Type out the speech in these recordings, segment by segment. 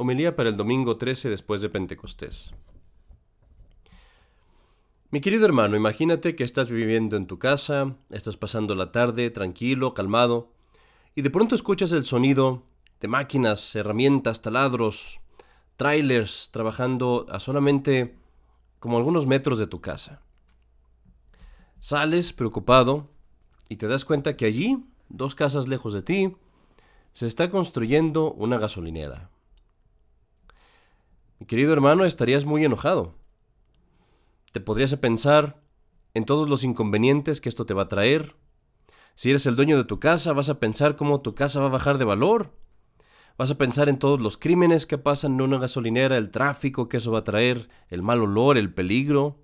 Homilía para el domingo 13 después de Pentecostés. Mi querido hermano, imagínate que estás viviendo en tu casa, estás pasando la tarde tranquilo, calmado, y de pronto escuchas el sonido de máquinas, herramientas, taladros, trailers trabajando a solamente como algunos metros de tu casa. Sales preocupado y te das cuenta que allí, dos casas lejos de ti, se está construyendo una gasolinera. Mi querido hermano, estarías muy enojado. Te podrías pensar en todos los inconvenientes que esto te va a traer. Si eres el dueño de tu casa, vas a pensar cómo tu casa va a bajar de valor. Vas a pensar en todos los crímenes que pasan en una gasolinera, el tráfico que eso va a traer, el mal olor, el peligro.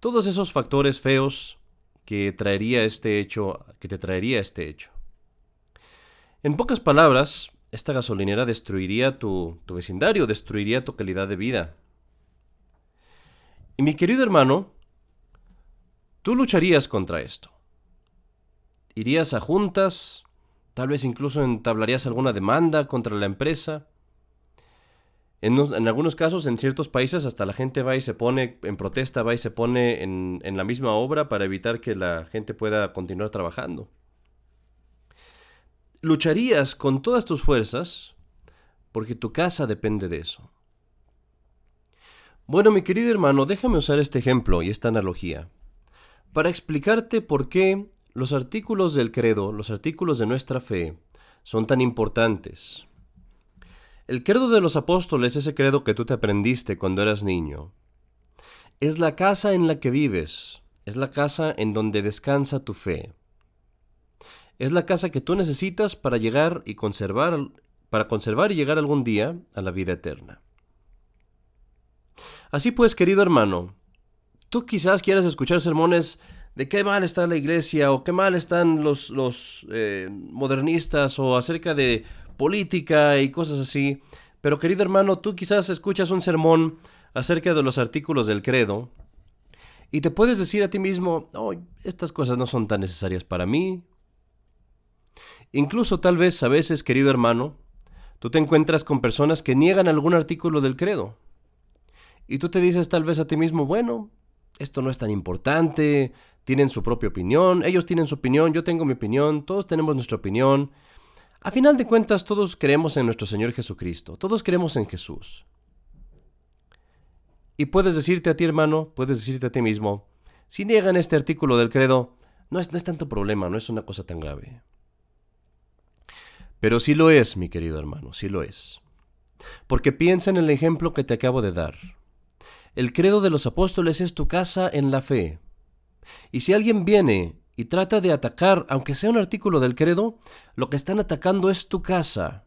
Todos esos factores feos que traería este hecho, que te traería este hecho. En pocas palabras, esta gasolinera destruiría tu, vecindario, destruiría tu calidad de vida. Y mi querido hermano, tú lucharías contra esto. Irías a juntas, tal vez incluso entablarías alguna demanda contra la empresa. En, algunos casos, en ciertos países, hasta la gente va y se pone en protesta, va y se pone en la misma obra para evitar que la gente pueda continuar trabajando lucharías con todas tus fuerzas porque tu casa depende de eso. Bueno, mi querido hermano, déjame usar este ejemplo y esta analogía para explicarte por qué los artículos del credo, los artículos de nuestra fe, son tan importantes. El credo de los apóstoles, ese credo que tú te aprendiste cuando eras niño, es la casa en la que vives, es la casa en donde descansa tu fe. Es la casa que tú necesitas para llegar y conservar, para conservar y llegar algún día a la vida eterna. Así pues, querido hermano, tú quizás quieras escuchar sermones de qué mal está la iglesia o qué mal están los, eh, modernistas o acerca de política y cosas así. Pero querido hermano, tú quizás escuchas un sermón acerca de los artículos del credo y te puedes decir a ti mismo, oh, estas cosas no son tan necesarias para mí, Incluso tal vez a veces, querido hermano, tú te encuentras con personas que niegan algún artículo del credo. Y tú te dices tal vez a ti mismo, bueno, esto no es tan importante, tienen su propia opinión, ellos tienen su opinión, yo tengo mi opinión, todos tenemos nuestra opinión. A final de cuentas, todos creemos en nuestro Señor Jesucristo, todos creemos en Jesús. Y puedes decirte a ti, hermano, puedes decirte a ti mismo, si niegan este artículo del credo, no es, no es tanto problema, no es una cosa tan grave. Pero sí lo es, mi querido hermano, sí lo es. Porque piensa en el ejemplo que te acabo de dar. El credo de los apóstoles es tu casa en la fe. Y si alguien viene y trata de atacar, aunque sea un artículo del credo, lo que están atacando es tu casa.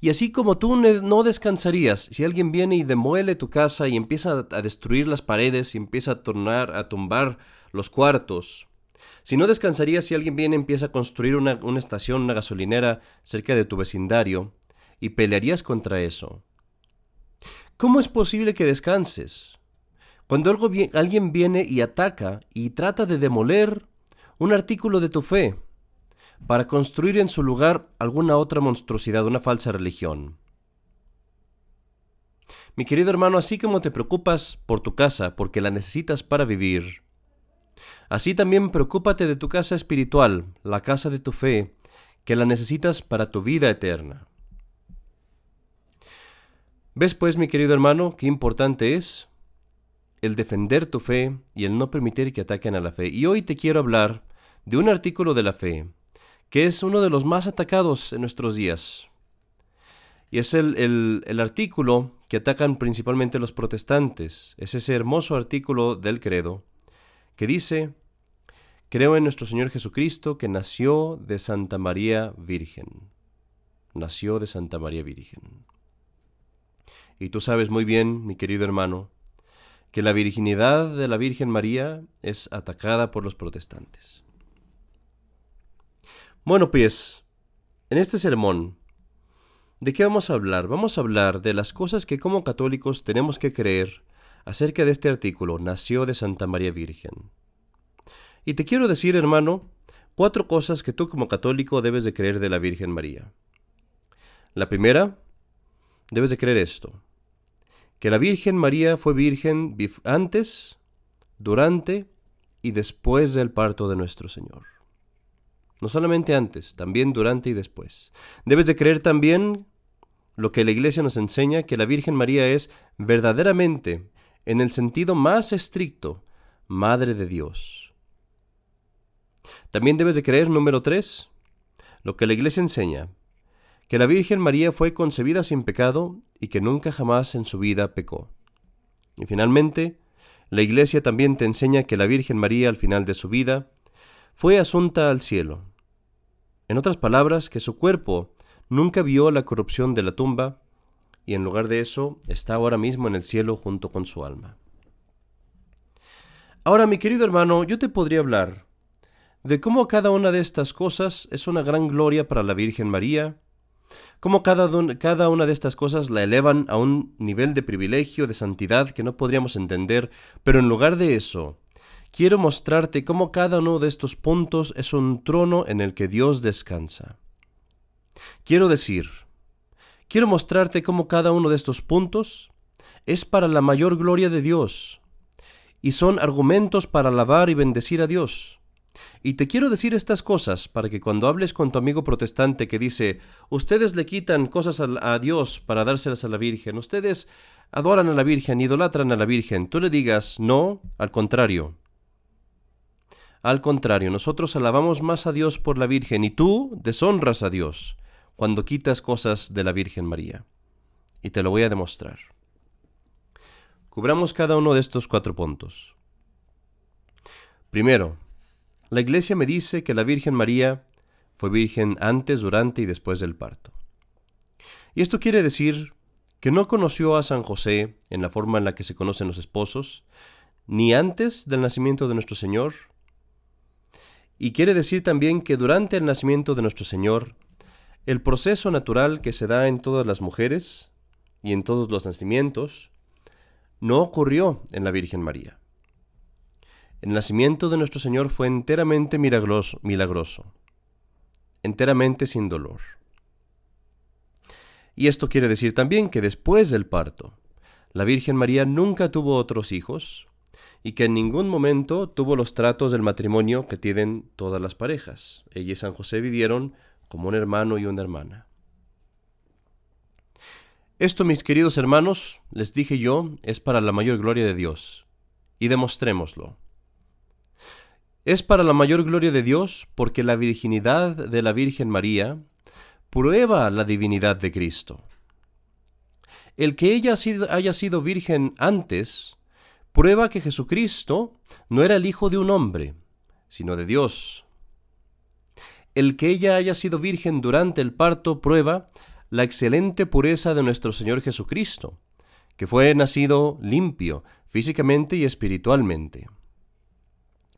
Y así como tú no descansarías si alguien viene y demuele tu casa y empieza a destruir las paredes y empieza a tornar a tumbar los cuartos, si no descansarías si alguien viene y empieza a construir una, estación, una gasolinera cerca de tu vecindario, y pelearías contra eso. ¿Cómo es posible que descanses? Cuando algo, alguien viene y ataca y trata de demoler un artículo de tu fe para construir en su lugar alguna otra monstruosidad, una falsa religión. Mi querido hermano, así como te preocupas por tu casa porque la necesitas para vivir, Así también preocúpate de tu casa espiritual, la casa de tu fe, que la necesitas para tu vida eterna. ¿Ves pues, mi querido hermano, qué importante es el defender tu fe y el no permitir que ataquen a la fe? Y hoy te quiero hablar de un artículo de la fe, que es uno de los más atacados en nuestros días. Y es el, el artículo que atacan principalmente los protestantes. Es ese hermoso artículo del credo que dice, creo en nuestro Señor Jesucristo que nació de Santa María Virgen. Nació de Santa María Virgen. Y tú sabes muy bien, mi querido hermano, que la virginidad de la Virgen María es atacada por los protestantes. Bueno, pues, en este sermón, ¿de qué vamos a hablar? Vamos a hablar de las cosas que como católicos tenemos que creer acerca de este artículo, nació de Santa María Virgen. Y te quiero decir, hermano, cuatro cosas que tú como católico debes de creer de la Virgen María. La primera debes de creer esto, que la Virgen María fue virgen antes, durante y después del parto de nuestro Señor. No solamente antes, también durante y después. Debes de creer también lo que la Iglesia nos enseña, que la Virgen María es verdaderamente, en el sentido más estricto, Madre de Dios. También debes de creer, número tres, lo que la Iglesia enseña, que la Virgen María fue concebida sin pecado y que nunca jamás en su vida pecó. Y finalmente, la Iglesia también te enseña que la Virgen María al final de su vida fue asunta al cielo. En otras palabras, que su cuerpo nunca vio la corrupción de la tumba y en lugar de eso está ahora mismo en el cielo junto con su alma. Ahora, mi querido hermano, yo te podría hablar de cómo cada una de estas cosas es una gran gloria para la Virgen María, cómo cada, una de estas cosas la elevan a un nivel de privilegio, de santidad que no podríamos entender, pero en lugar de eso, quiero mostrarte cómo cada uno de estos puntos es un trono en el que Dios descansa. Quiero decir, quiero mostrarte cómo cada uno de estos puntos es para la mayor gloria de Dios, y son argumentos para alabar y bendecir a Dios. Y te quiero decir estas cosas para que cuando hables con tu amigo protestante que dice, ustedes le quitan cosas a, Dios para dárselas a la Virgen, ustedes adoran a la Virgen, idolatran a la Virgen, tú le digas, no, al contrario. Al contrario, nosotros alabamos más a Dios por la Virgen y tú deshonras a Dios cuando quitas cosas de la Virgen María. Y te lo voy a demostrar. Cubramos cada uno de estos cuatro puntos. Primero, la Iglesia me dice que la Virgen María fue virgen antes, durante y después del parto. Y esto quiere decir que no conoció a San José en la forma en la que se conocen los esposos, ni antes del nacimiento de nuestro Señor, y quiere decir también que durante el nacimiento de nuestro Señor, el proceso natural que se da en todas las mujeres y en todos los nacimientos, no ocurrió en la Virgen María. El nacimiento de nuestro Señor fue enteramente milagroso, milagroso, enteramente sin dolor. Y esto quiere decir también que después del parto, la Virgen María nunca tuvo otros hijos y que en ningún momento tuvo los tratos del matrimonio que tienen todas las parejas. Ella y San José vivieron como un hermano y una hermana. Esto, mis queridos hermanos, les dije yo, es para la mayor gloria de Dios, y demostrémoslo. Es para la mayor gloria de Dios porque la virginidad de la Virgen María prueba la divinidad de Cristo. El que ella haya sido virgen antes prueba que Jesucristo no era el hijo de un hombre, sino de Dios. El que ella haya sido virgen durante el parto prueba la excelente pureza de nuestro Señor Jesucristo, que fue nacido limpio físicamente y espiritualmente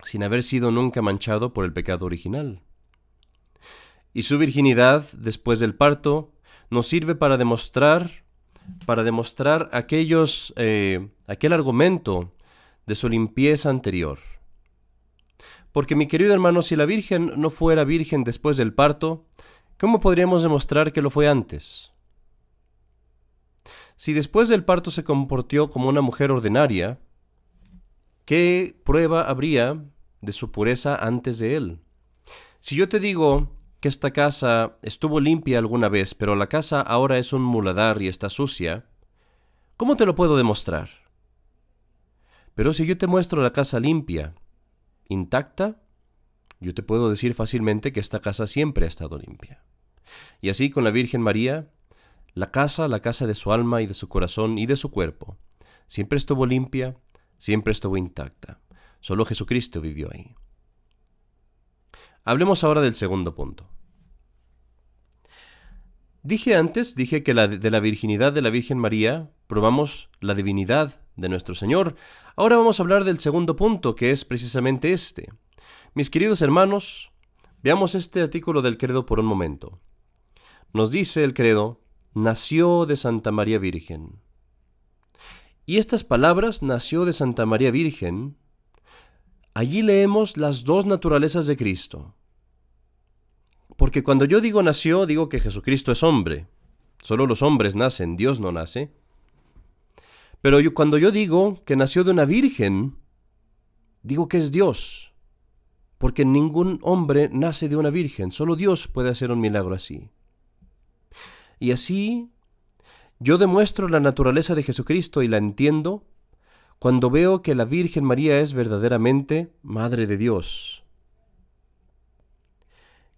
sin haber sido nunca manchado por el pecado original. Y su virginidad, después del parto, nos sirve para demostrar, para demostrar aquellos, eh, aquel argumento de su limpieza anterior. Porque mi querido hermano, si la Virgen no fuera virgen después del parto, ¿cómo podríamos demostrar que lo fue antes? Si después del parto se comportó como una mujer ordinaria, ¿qué prueba habría de su pureza antes de él. Si yo te digo que esta casa estuvo limpia alguna vez, pero la casa ahora es un muladar y está sucia, ¿cómo te lo puedo demostrar? Pero si yo te muestro la casa limpia, intacta, yo te puedo decir fácilmente que esta casa siempre ha estado limpia. Y así con la Virgen María, la casa, la casa de su alma y de su corazón y de su cuerpo, siempre estuvo limpia, siempre estuvo intacta. Solo Jesucristo vivió ahí. Hablemos ahora del segundo punto. Dije antes, dije que de la virginidad de la Virgen María probamos la divinidad de nuestro Señor. Ahora vamos a hablar del segundo punto, que es precisamente este. Mis queridos hermanos, veamos este artículo del credo por un momento. Nos dice el credo, nació de Santa María Virgen. Y estas palabras, nació de Santa María Virgen, Allí leemos las dos naturalezas de Cristo. Porque cuando yo digo nació, digo que Jesucristo es hombre. Solo los hombres nacen, Dios no nace. Pero cuando yo digo que nació de una virgen, digo que es Dios, porque ningún hombre nace de una virgen, solo Dios puede hacer un milagro así. Y así yo demuestro la naturaleza de Jesucristo y la entiendo cuando veo que la Virgen María es verdaderamente Madre de Dios.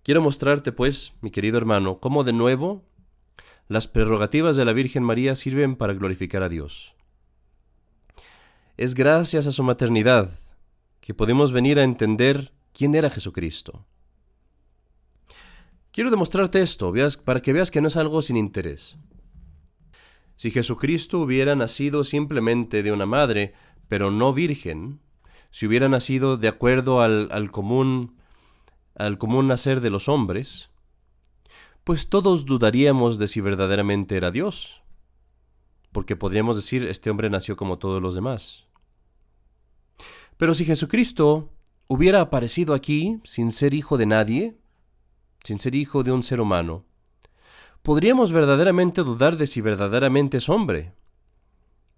Quiero mostrarte, pues, mi querido hermano, cómo de nuevo las prerrogativas de la Virgen María sirven para glorificar a Dios. Es gracias a su maternidad que podemos venir a entender quién era Jesucristo. Quiero demostrarte esto, para que veas que no es algo sin interés. Si Jesucristo hubiera nacido simplemente de una madre, pero no virgen, si hubiera nacido de acuerdo al, común al común nacer de los hombres, pues todos dudaríamos de si verdaderamente era Dios, porque podríamos decir este hombre nació como todos los demás. Pero si Jesucristo hubiera aparecido aquí sin ser hijo de nadie, sin ser hijo de un ser humano, podríamos verdaderamente dudar de si verdaderamente es hombre.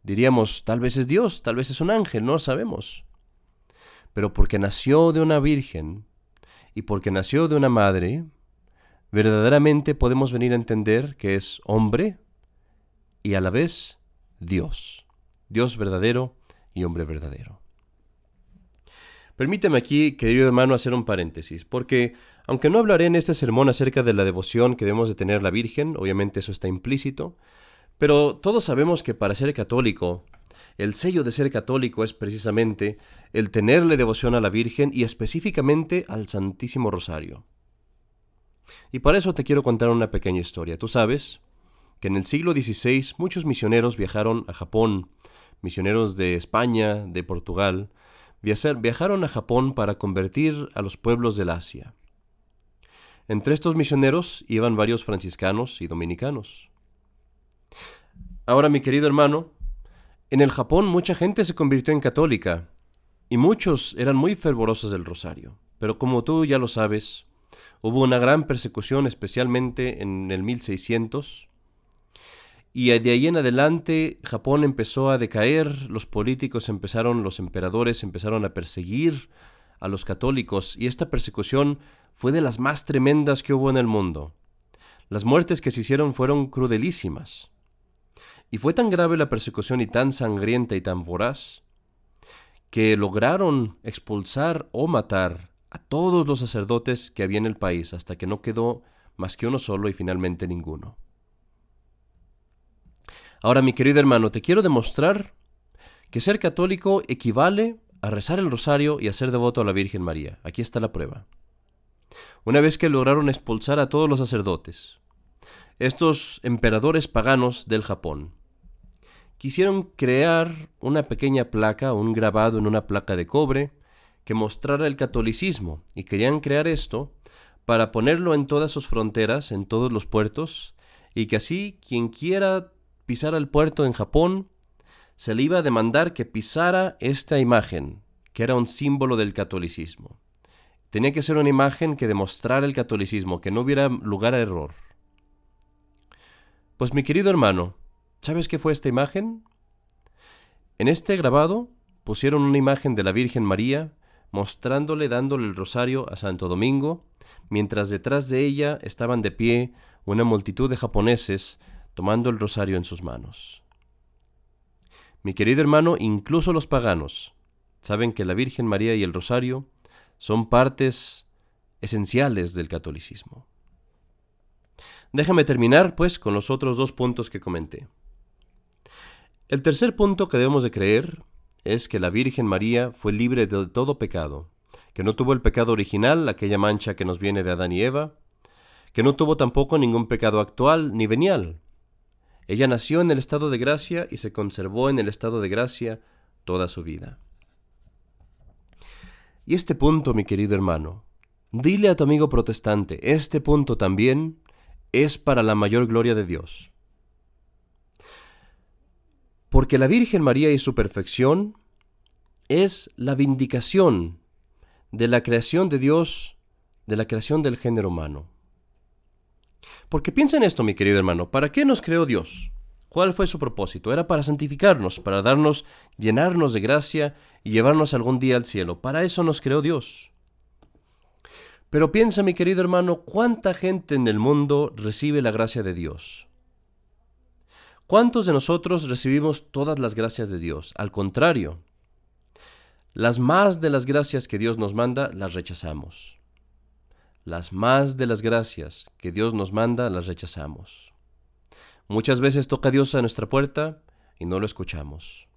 Diríamos, tal vez es Dios, tal vez es un ángel, no lo sabemos. Pero porque nació de una virgen y porque nació de una madre, verdaderamente podemos venir a entender que es hombre y a la vez Dios. Dios verdadero y hombre verdadero. Permíteme aquí, querido hermano, hacer un paréntesis, porque aunque no hablaré en este sermón acerca de la devoción que debemos de tener la Virgen, obviamente eso está implícito, pero todos sabemos que para ser católico, el sello de ser católico es precisamente el tenerle devoción a la Virgen y específicamente al Santísimo Rosario. Y para eso te quiero contar una pequeña historia. Tú sabes que en el siglo XVI muchos misioneros viajaron a Japón, misioneros de España, de Portugal, viajaron a Japón para convertir a los pueblos del Asia. Entre estos misioneros iban varios franciscanos y dominicanos. Ahora, mi querido hermano, en el Japón mucha gente se convirtió en católica y muchos eran muy fervorosos del rosario. Pero como tú ya lo sabes, hubo una gran persecución especialmente en el 1600 y de ahí en adelante Japón empezó a decaer, los políticos empezaron, los emperadores empezaron a perseguir a los católicos y esta persecución fue de las más tremendas que hubo en el mundo. Las muertes que se hicieron fueron crudelísimas. Y fue tan grave la persecución y tan sangrienta y tan voraz que lograron expulsar o matar a todos los sacerdotes que había en el país hasta que no quedó más que uno solo y finalmente ninguno. Ahora, mi querido hermano, te quiero demostrar que ser católico equivale a rezar el rosario y a ser devoto a la Virgen María. Aquí está la prueba. Una vez que lograron expulsar a todos los sacerdotes, estos emperadores paganos del Japón quisieron crear una pequeña placa, un grabado en una placa de cobre, que mostrara el catolicismo, y querían crear esto para ponerlo en todas sus fronteras, en todos los puertos, y que así quien quiera pisar el puerto en Japón, se le iba a demandar que pisara esta imagen, que era un símbolo del catolicismo. Tenía que ser una imagen que demostrara el catolicismo, que no hubiera lugar a error. Pues mi querido hermano, ¿sabes qué fue esta imagen? En este grabado pusieron una imagen de la Virgen María mostrándole dándole el rosario a Santo Domingo, mientras detrás de ella estaban de pie una multitud de japoneses tomando el rosario en sus manos. Mi querido hermano, incluso los paganos saben que la Virgen María y el rosario son partes esenciales del catolicismo. Déjame terminar, pues, con los otros dos puntos que comenté. El tercer punto que debemos de creer es que la Virgen María fue libre de todo pecado, que no tuvo el pecado original, aquella mancha que nos viene de Adán y Eva, que no tuvo tampoco ningún pecado actual ni venial. Ella nació en el estado de gracia y se conservó en el estado de gracia toda su vida. Y este punto, mi querido hermano, dile a tu amigo protestante, este punto también es para la mayor gloria de Dios. Porque la Virgen María y su perfección es la vindicación de la creación de Dios, de la creación del género humano. Porque piensa en esto, mi querido hermano, ¿para qué nos creó Dios? ¿Cuál fue su propósito? Era para santificarnos, para darnos, llenarnos de gracia y llevarnos algún día al cielo. Para eso nos creó Dios. Pero piensa, mi querido hermano, cuánta gente en el mundo recibe la gracia de Dios. ¿Cuántos de nosotros recibimos todas las gracias de Dios? Al contrario, las más de las gracias que Dios nos manda las rechazamos. Las más de las gracias que Dios nos manda las rechazamos. Muchas veces toca Dios a nuestra puerta y no lo escuchamos.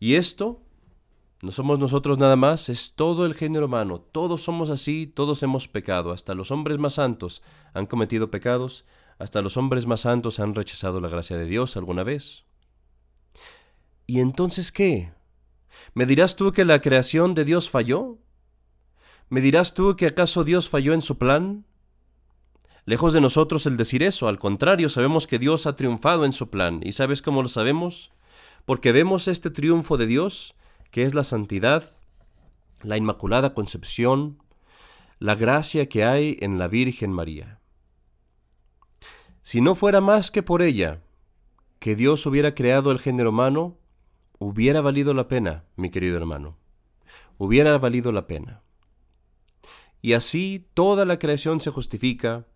Y esto no somos nosotros nada más, es todo el género humano. Todos somos así, todos hemos pecado. Hasta los hombres más santos han cometido pecados, hasta los hombres más santos han rechazado la gracia de Dios alguna vez. ¿Y entonces qué? ¿Me dirás tú que la creación de Dios falló? ¿Me dirás tú que acaso Dios falló en su plan? Lejos de nosotros el decir eso, al contrario, sabemos que Dios ha triunfado en su plan. ¿Y sabes cómo lo sabemos? Porque vemos este triunfo de Dios, que es la santidad, la inmaculada concepción, la gracia que hay en la Virgen María. Si no fuera más que por ella, que Dios hubiera creado el género humano, hubiera valido la pena, mi querido hermano. Hubiera valido la pena. Y así toda la creación se justifica,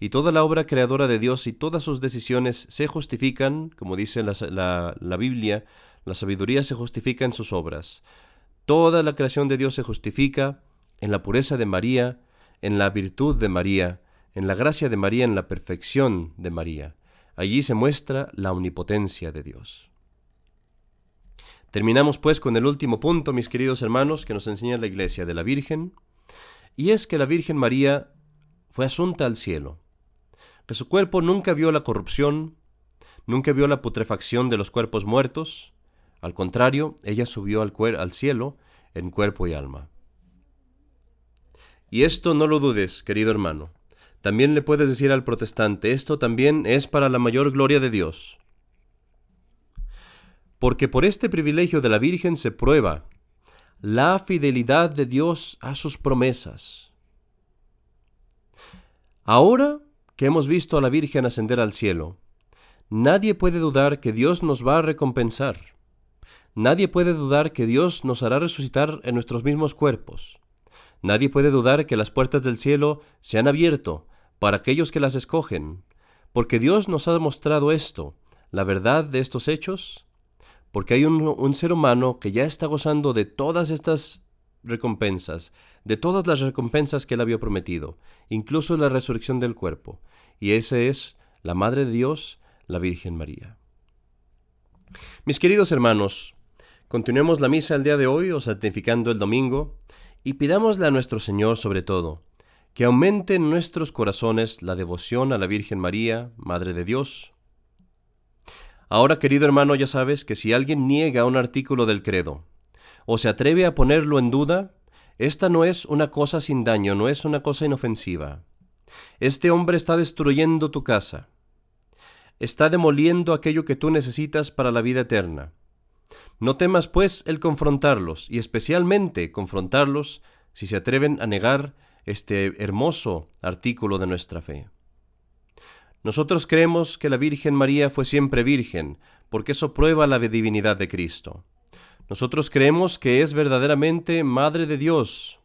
y toda la obra creadora de Dios y todas sus decisiones se justifican, como dice la, Biblia, la sabiduría se justifica en sus obras. Toda la creación de Dios se justifica en la pureza de María, en la virtud de María, en la gracia de María, en la perfección de María. Allí se muestra la omnipotencia de Dios. Terminamos pues con el último punto, mis queridos hermanos, que nos enseña la Iglesia de la Virgen, y es que la Virgen María fue asunta al cielo, que su cuerpo nunca vio la corrupción, nunca vio la putrefacción de los cuerpos muertos, al contrario, ella subió al, al cielo en cuerpo y alma. Y esto no lo dudes, querido hermano. También le puedes decir al protestante, esto también es para la mayor gloria de Dios. Porque por este privilegio de la Virgen se prueba la fidelidad de Dios a sus promesas. Ahora que hemos visto a la Virgen ascender al cielo, nadie puede dudar que Dios nos va a recompensar. Nadie puede dudar que Dios nos hará resucitar en nuestros mismos cuerpos. Nadie puede dudar que las puertas del cielo se han abierto para aquellos que las escogen, porque Dios nos ha mostrado esto, la verdad de estos hechos, porque hay un, ser humano que ya está gozando de todas estas recompensas, de todas las recompensas que él había prometido, incluso la resurrección del cuerpo, y esa es la Madre de Dios, la Virgen María. Mis queridos hermanos, continuemos la misa el día de hoy o santificando el domingo, y pidámosle a nuestro Señor sobre todo, que aumente en nuestros corazones la devoción a la Virgen María, Madre de Dios, Ahora, querido hermano, ya sabes que si alguien niega un artículo del credo o se atreve a ponerlo en duda, esta no es una cosa sin daño, no es una cosa inofensiva. Este hombre está destruyendo tu casa. Está demoliendo aquello que tú necesitas para la vida eterna. No temas, pues, el confrontarlos, y especialmente confrontarlos si se atreven a negar este hermoso artículo de nuestra fe. Nosotros creemos que la Virgen María fue siempre virgen, porque eso prueba la divinidad de Cristo. Nosotros creemos que es verdaderamente Madre de Dios,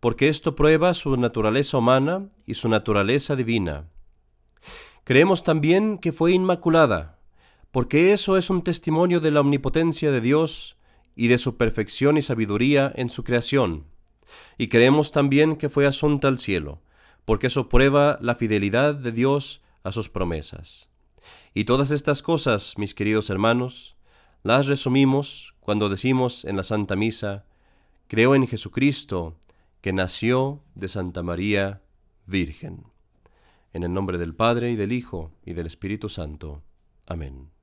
porque esto prueba su naturaleza humana y su naturaleza divina. Creemos también que fue inmaculada, porque eso es un testimonio de la omnipotencia de Dios y de su perfección y sabiduría en su creación. Y creemos también que fue asunta al cielo, porque eso prueba la fidelidad de Dios a sus promesas. Y todas estas cosas, mis queridos hermanos, las resumimos cuando decimos en la Santa Misa, creo en Jesucristo, que nació de Santa María Virgen. En el nombre del Padre y del Hijo y del Espíritu Santo. Amén.